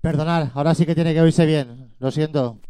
Perdonar, ahora sí que tiene que oírse bien. Lo siento.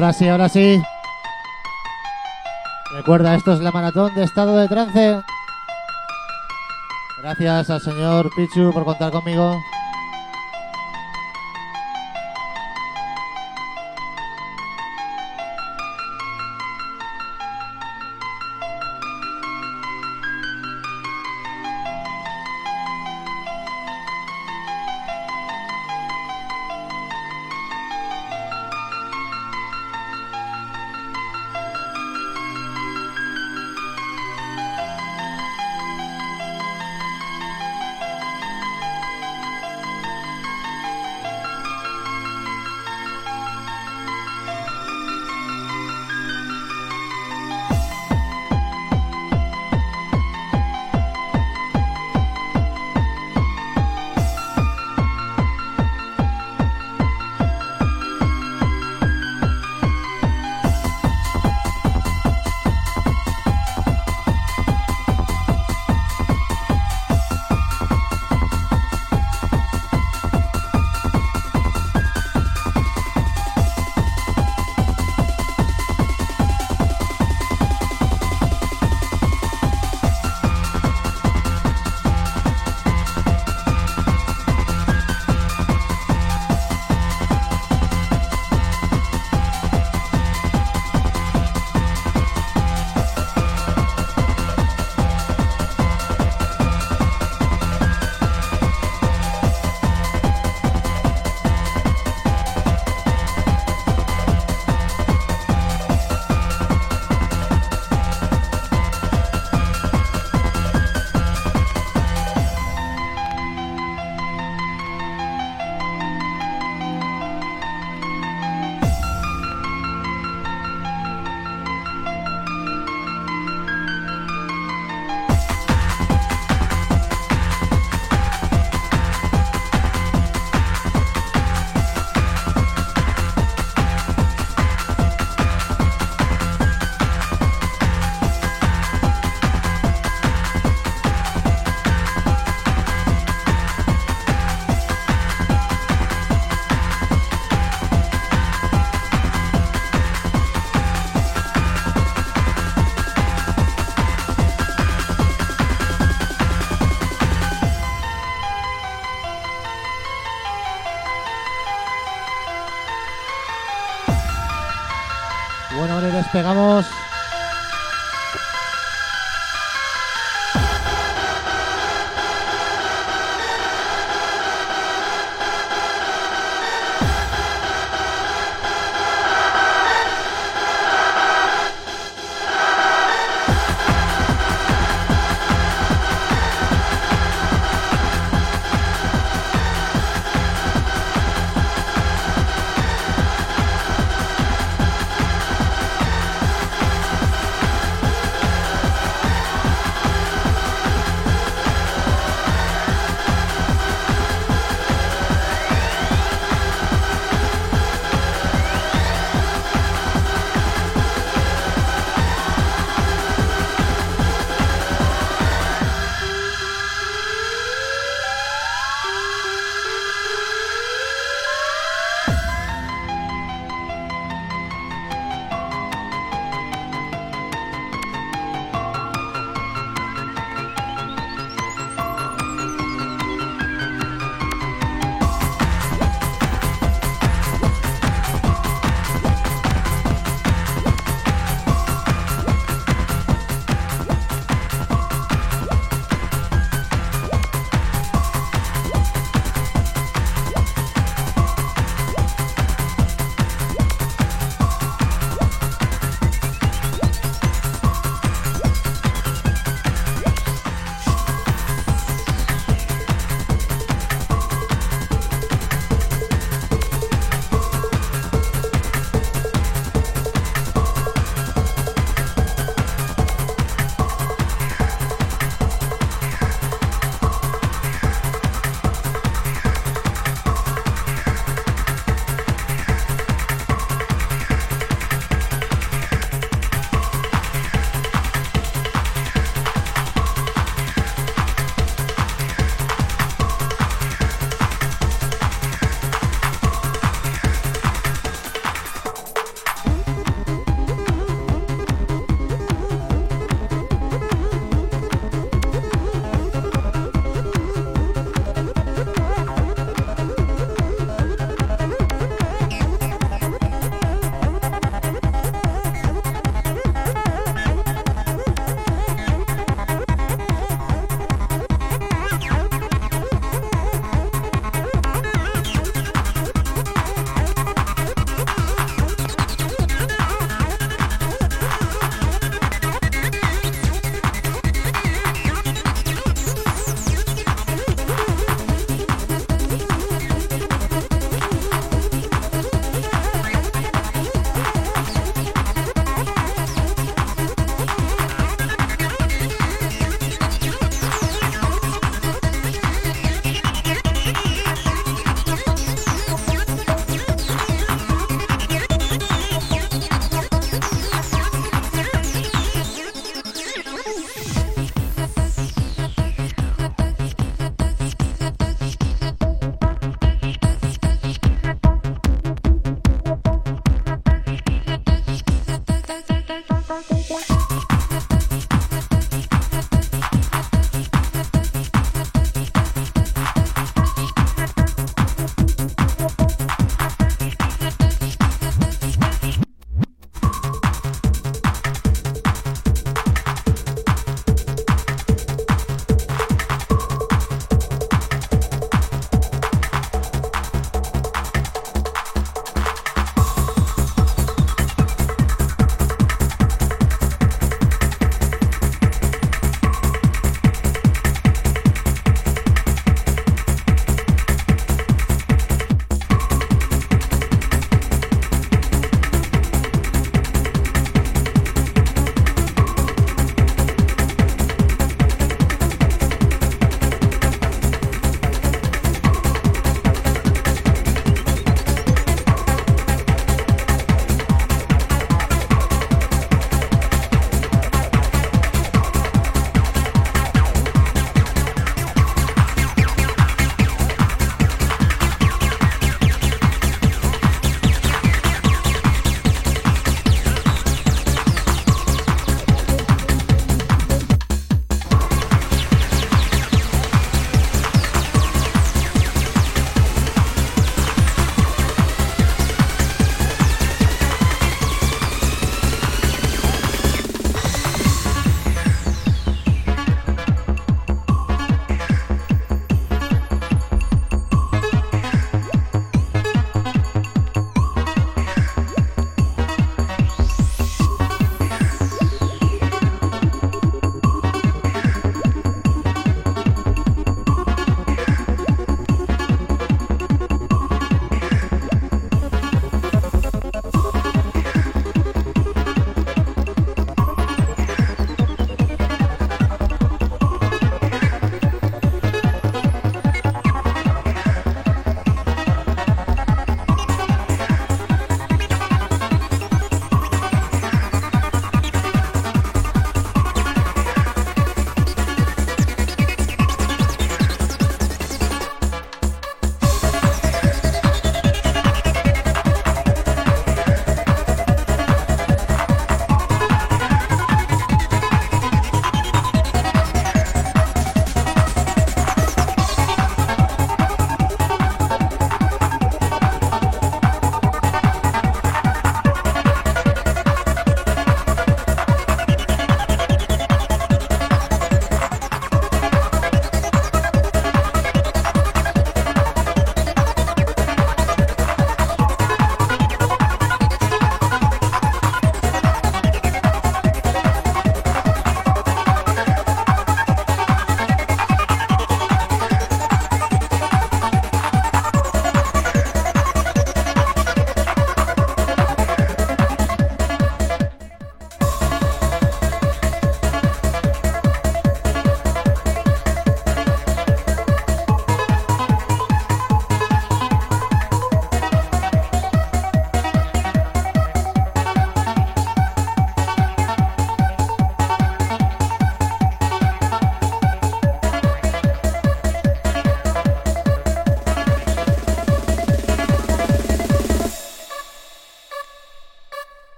Ahora sí, ahora sí. Recuerda, esto es la maratón de estado de trance. Gracias al señor Pichu por contar conmigo.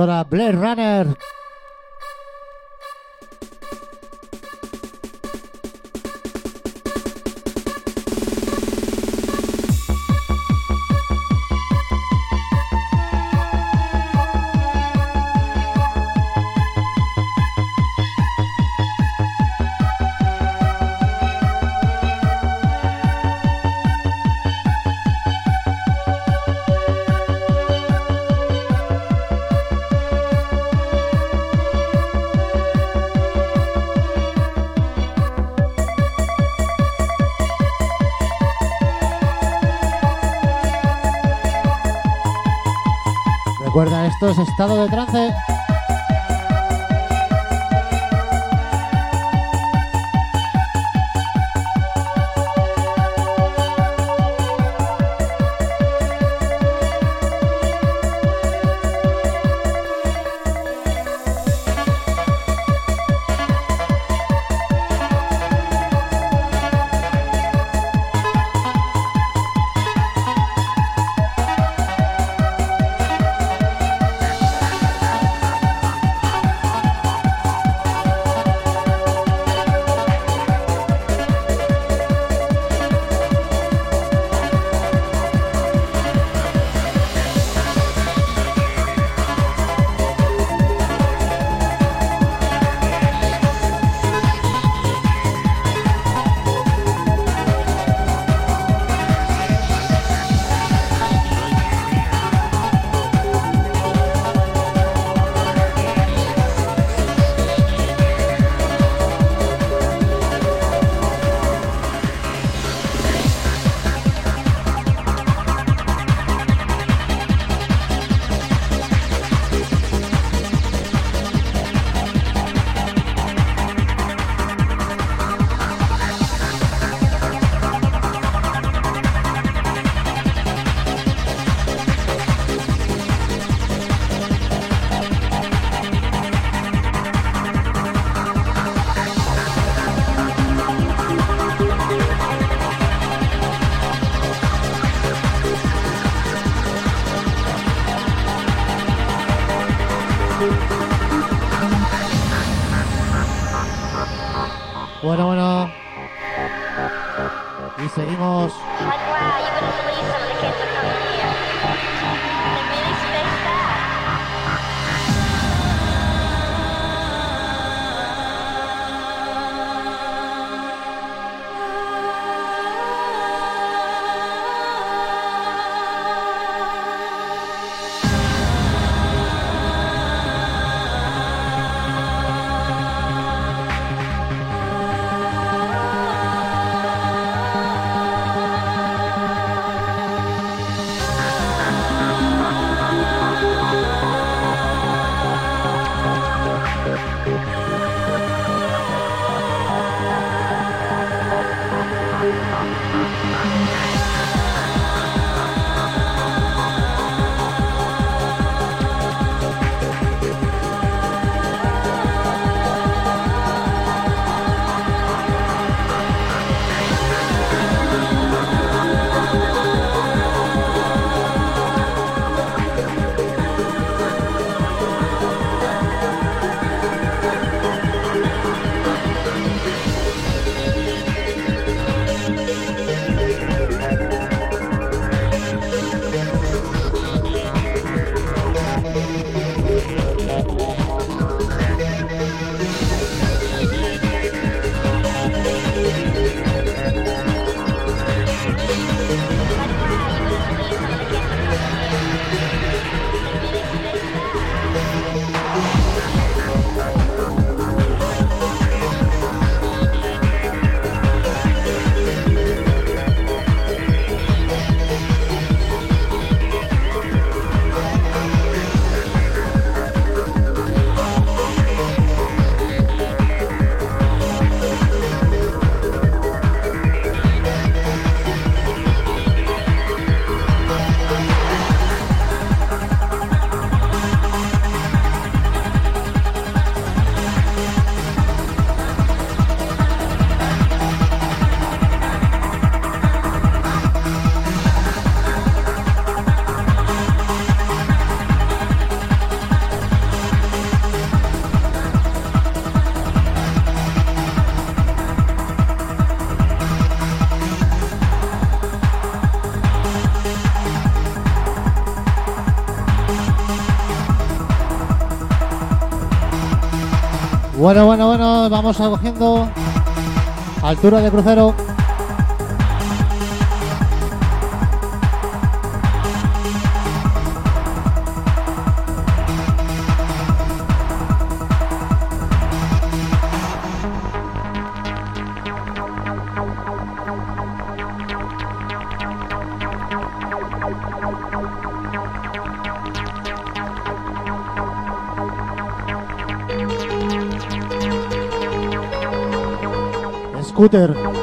Got our Blade Runner. Estado de trance. Bueno, bueno, bueno, vamos cogiendo altura de crucero. Scooter.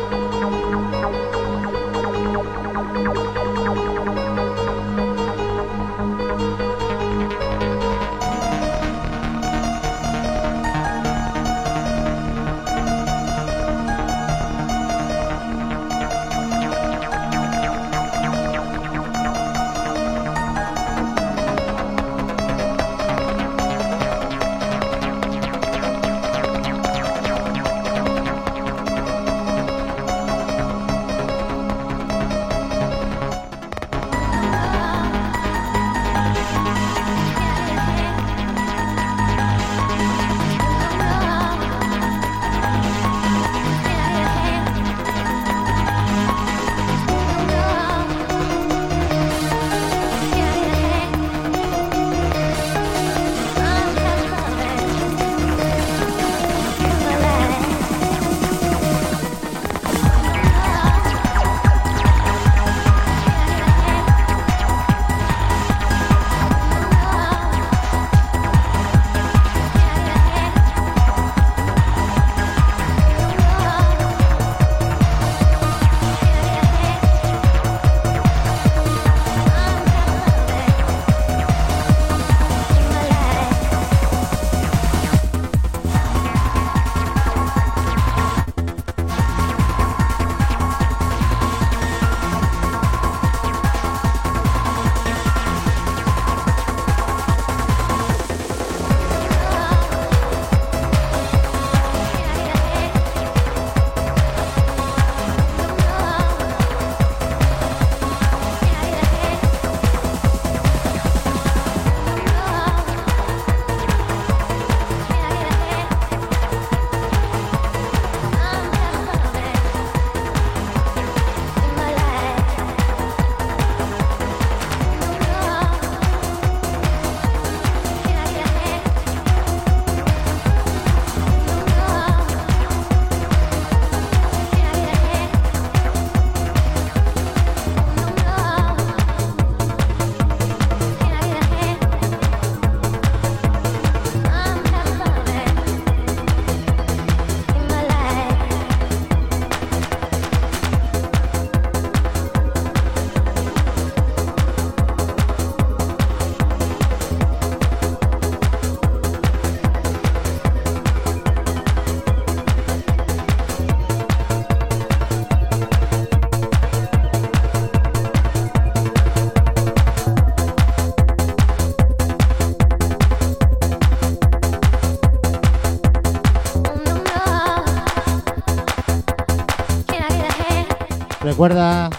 Recuerda,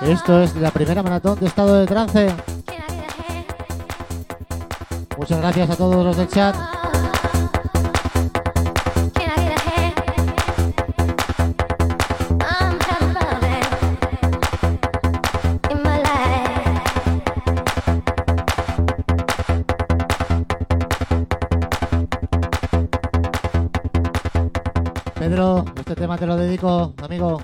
esto es la primera maratón de estado de trance. Muchas gracias a todos los del chat. Pedro, este tema te lo dedico, amigo.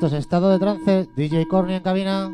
Esto es estado de trance. DJ Corny en cabina.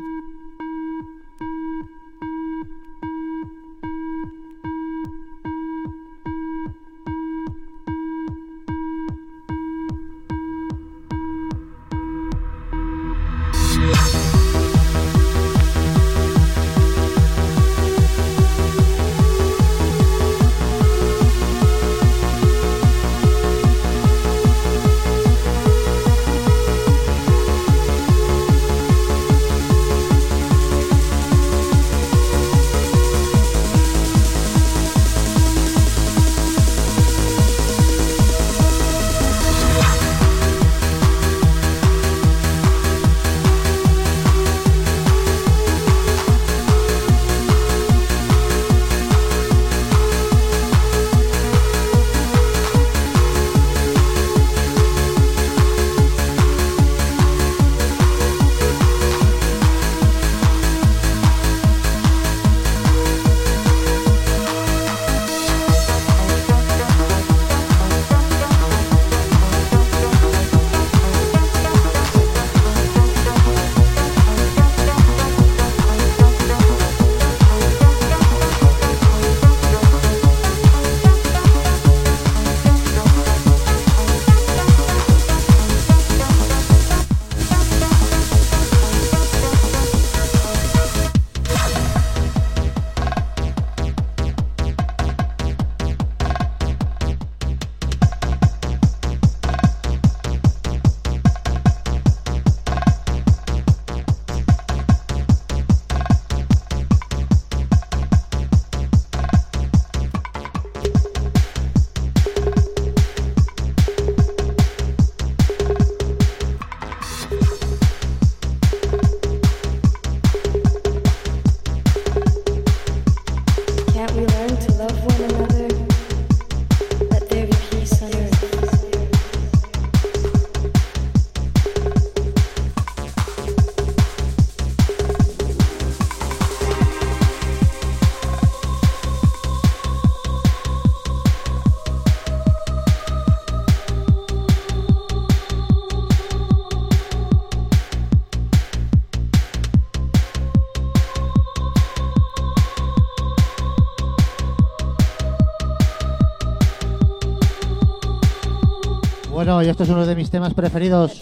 Y esto es uno de mis temas preferidos.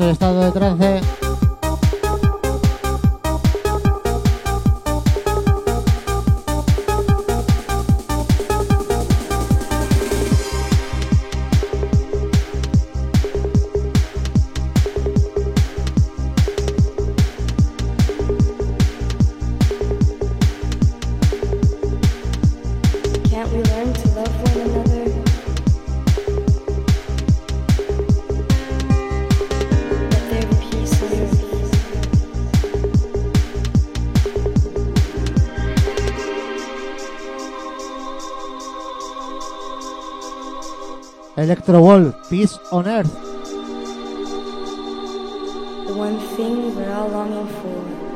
Esto es estado de trance. Electro Wall, Peace on Earth. The one thing we're all longing for.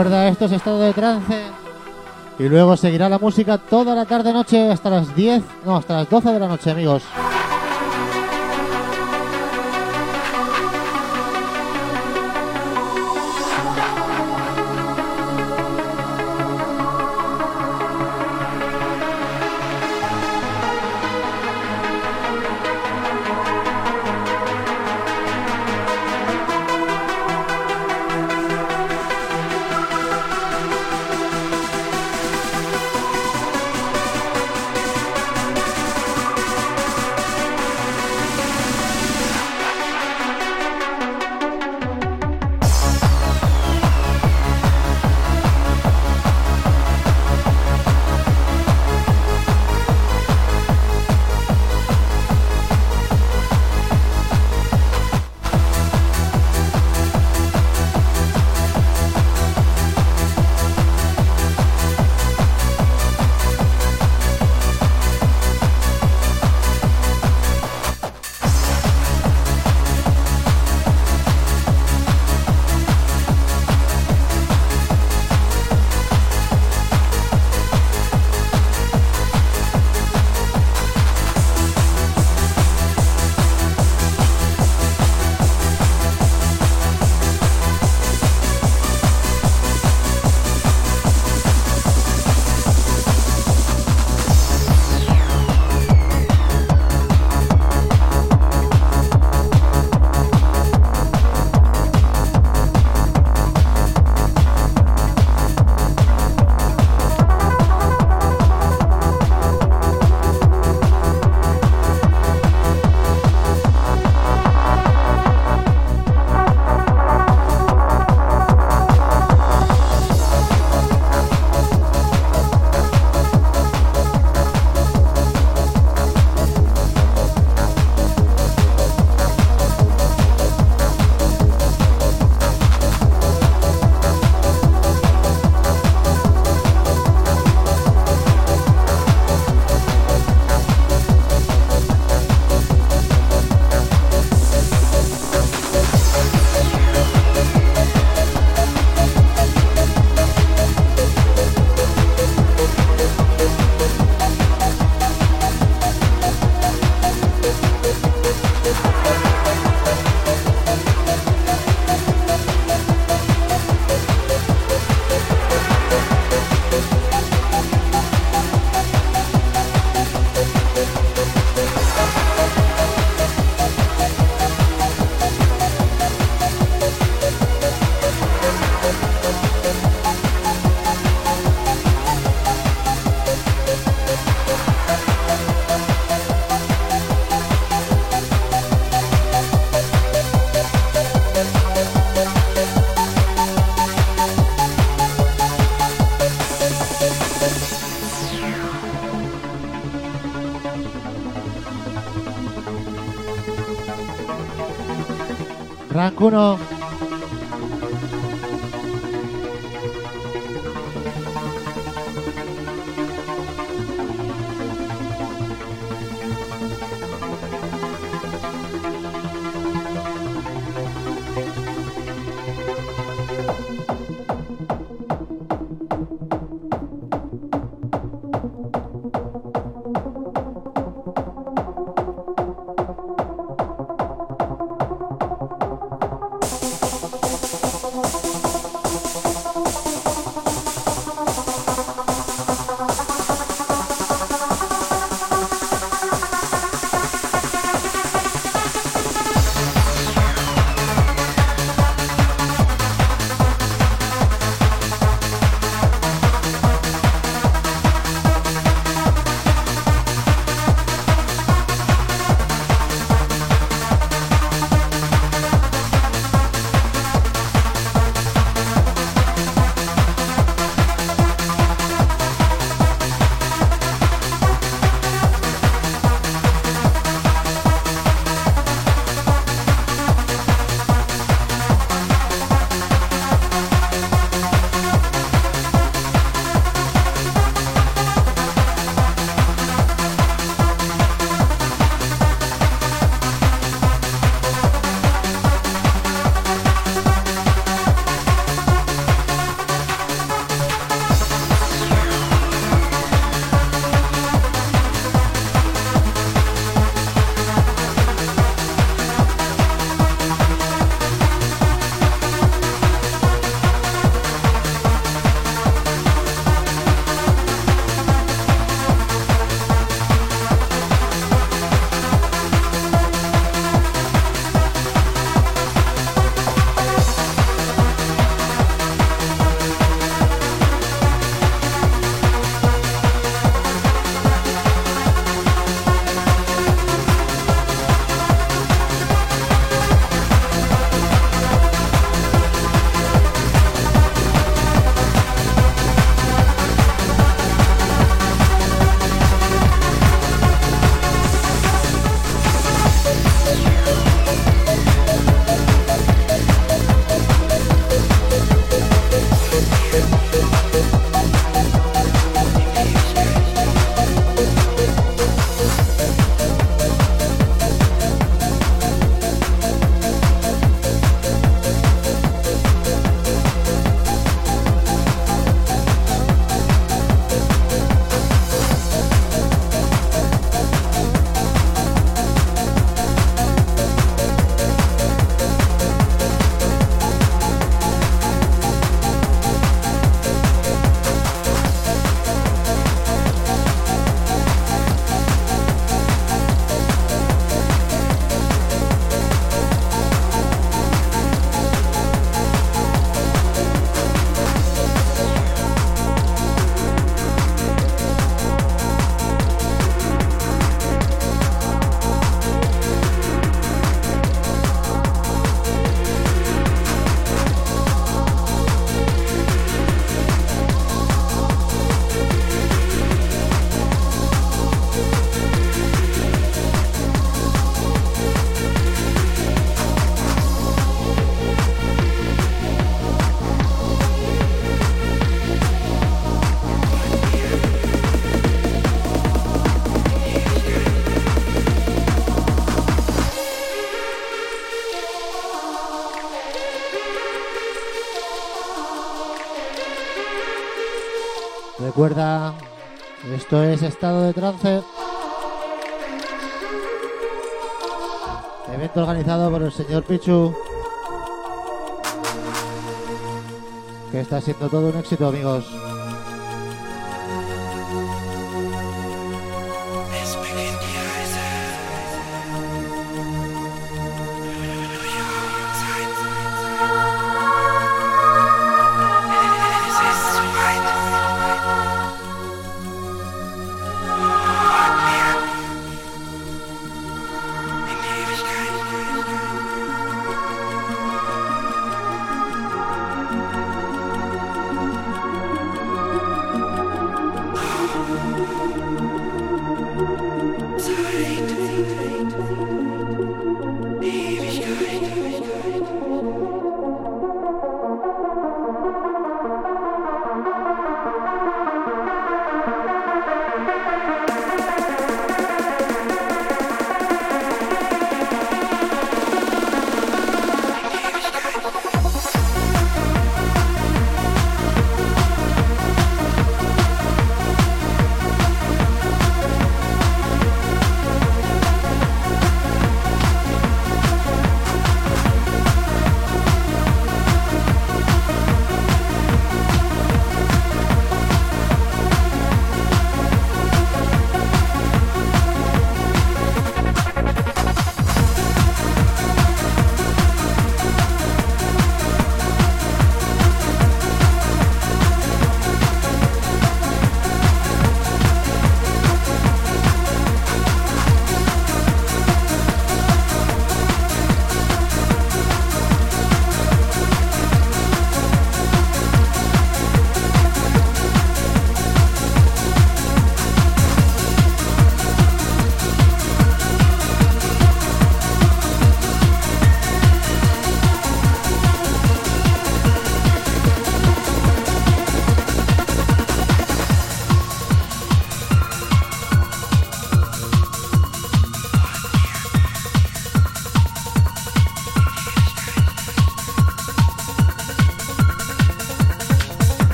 Recuerda, esto es estado de trance. Y luego seguirá la música toda la tarde-noche hasta las 10, no, hasta las 12 de la noche, amigos. 이 분. Esto es estado de trance. Evento organizado por el señor Pichu. Que está siendo todo un éxito, amigos.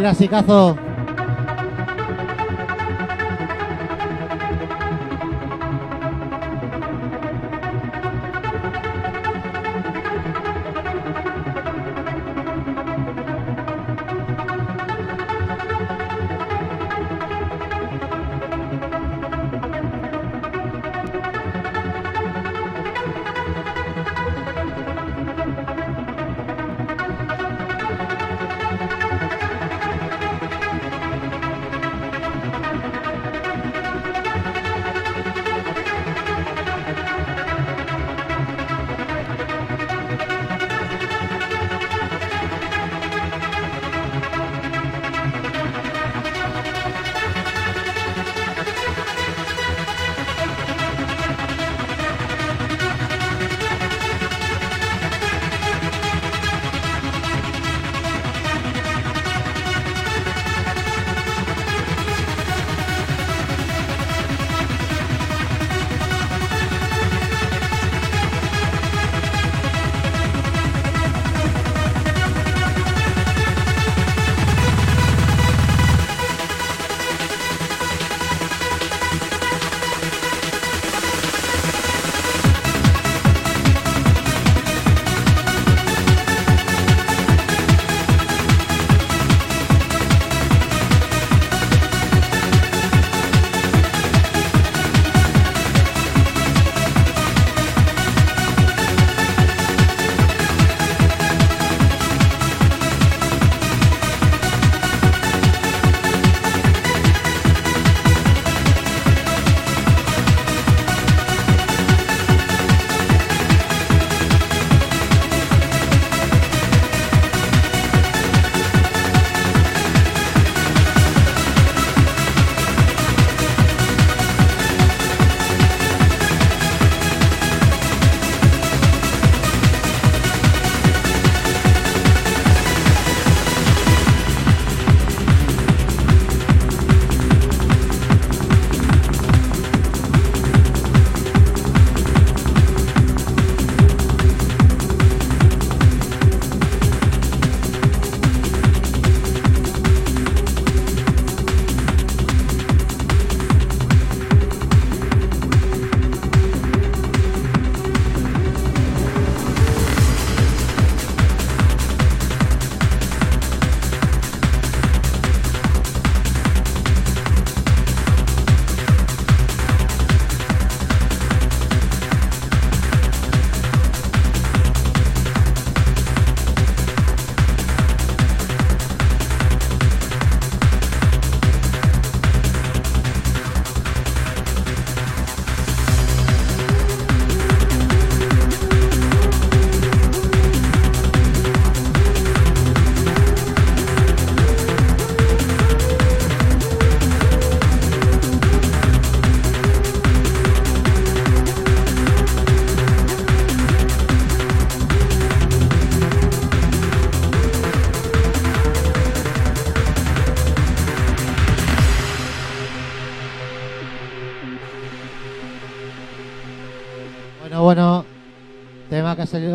Clasicazo.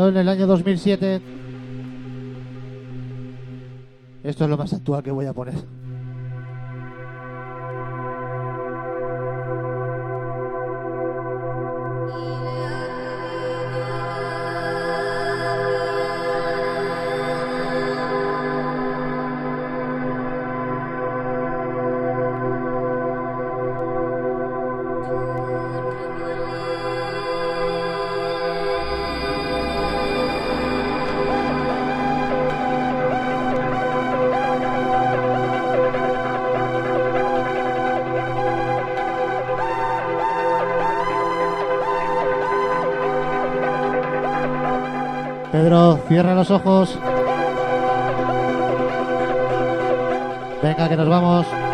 En el año 2007. Esto es lo más actual que voy a poner. Cierra los ojos. Venga, que nos vamos.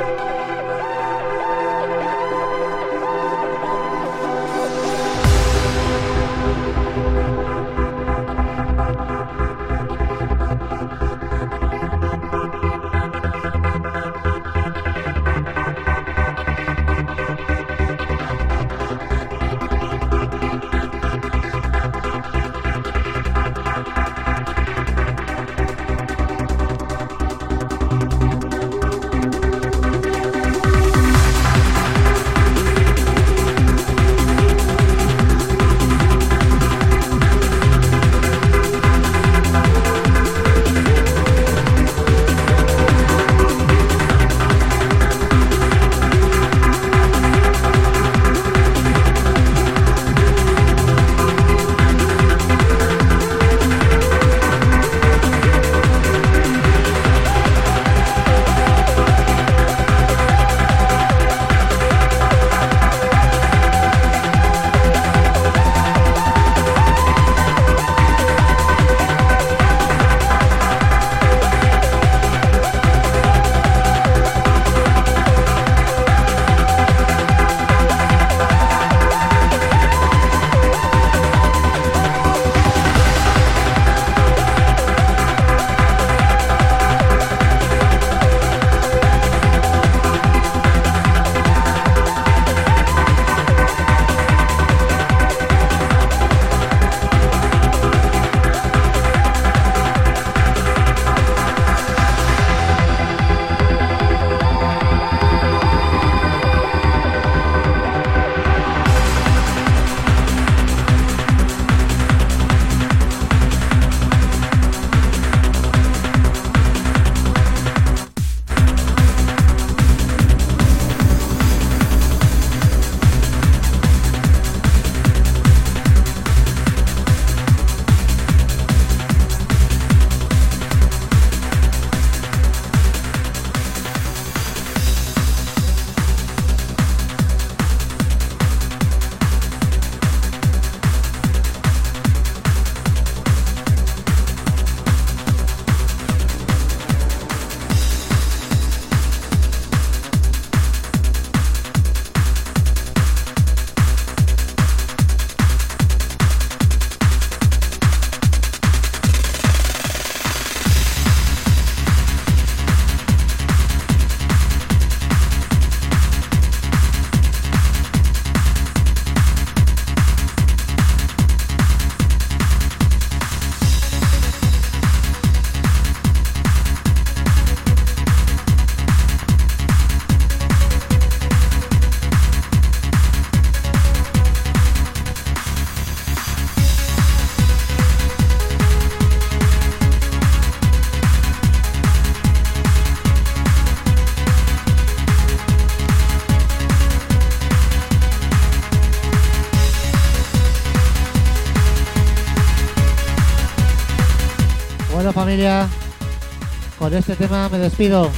Con este tema me despido.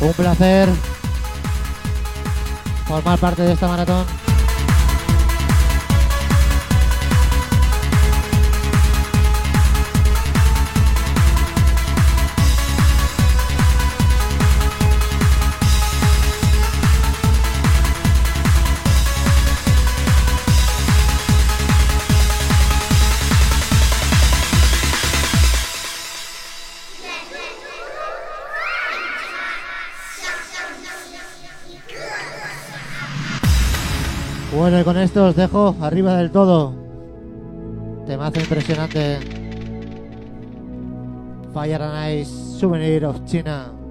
Un placer formar parte de esta maratón. Con esto os dejo arriba del todo. Temazo impresionante. Fire and Ice, Souvenir of China.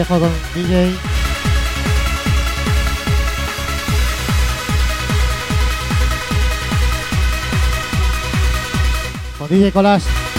Dejo con DJ. Con DJ Colas.